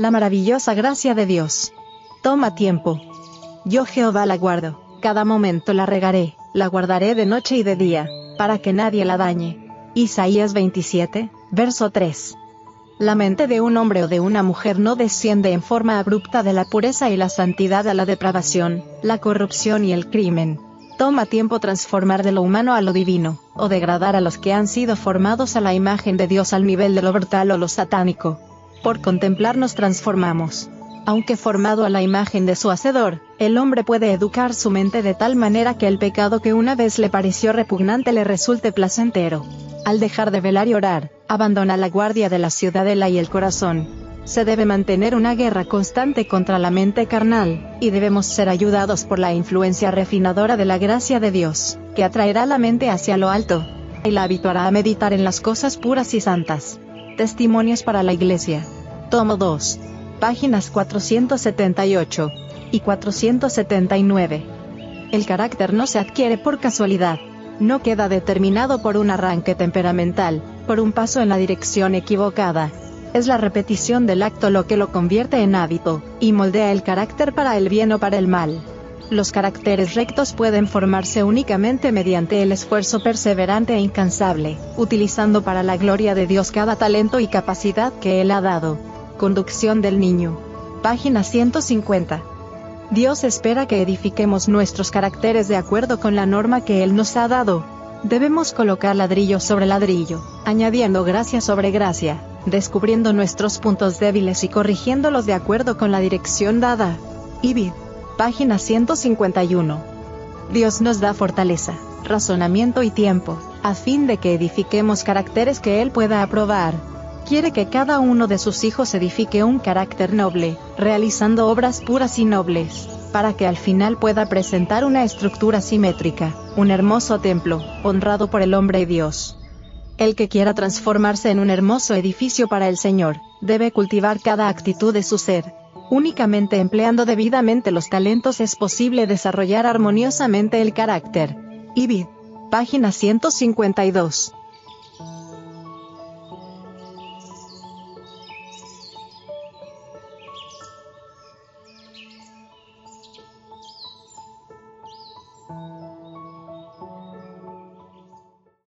La maravillosa gracia de Dios. Toma tiempo. Yo Jehová la guardo, cada momento la regaré, la guardaré de noche y de día, para que nadie la dañe. Isaías 27, verso 3. La mente de un hombre o de una mujer no desciende en forma abrupta de la pureza y la santidad a la depravación, la corrupción y el crimen. Toma tiempo transformar de lo humano a lo divino, o degradar a los que han sido formados a la imagen de Dios al nivel de lo brutal o lo satánico. Por contemplar nos transformamos. Aunque formado a la imagen de su Hacedor, el hombre puede educar su mente de tal manera que el pecado que una vez le pareció repugnante le resulte placentero. Al dejar de velar y orar, abandona la guardia de la ciudadela y el corazón. Se debe mantener una guerra constante contra la mente carnal, y debemos ser ayudados por la influencia refinadora de la gracia de Dios, que atraerá la mente hacia lo alto, y la habituará a meditar en las cosas puras y santas. Testimonios para la Iglesia. Tomo 2 páginas 478 y 479. El carácter no se adquiere por casualidad. No queda determinado por un arranque temperamental, por un paso en la dirección equivocada. Es la repetición del acto lo que lo convierte en hábito, y moldea el carácter para el bien o para el mal. Los caracteres rectos pueden formarse únicamente mediante el esfuerzo perseverante e incansable, utilizando para la gloria de Dios cada talento y capacidad que Él ha dado. Conducción del niño. Página 150. Dios espera que edifiquemos nuestros caracteres de acuerdo con la norma que Él nos ha dado. Debemos colocar ladrillo sobre ladrillo, añadiendo gracia sobre gracia, descubriendo nuestros puntos débiles y corrigiéndolos de acuerdo con la dirección dada. Ibid. Página 151. Dios nos da fortaleza, razonamiento y tiempo, a fin de que edifiquemos caracteres que Él pueda aprobar quiere que cada uno de sus hijos edifique un carácter noble, realizando obras puras y nobles, para que al final pueda presentar una estructura simétrica, un hermoso templo, honrado por el hombre y Dios. El que quiera transformarse en un hermoso edificio para el Señor, debe cultivar cada actitud de su ser. Únicamente empleando debidamente los talentos es posible desarrollar armoniosamente el carácter. Ibid. Página 152.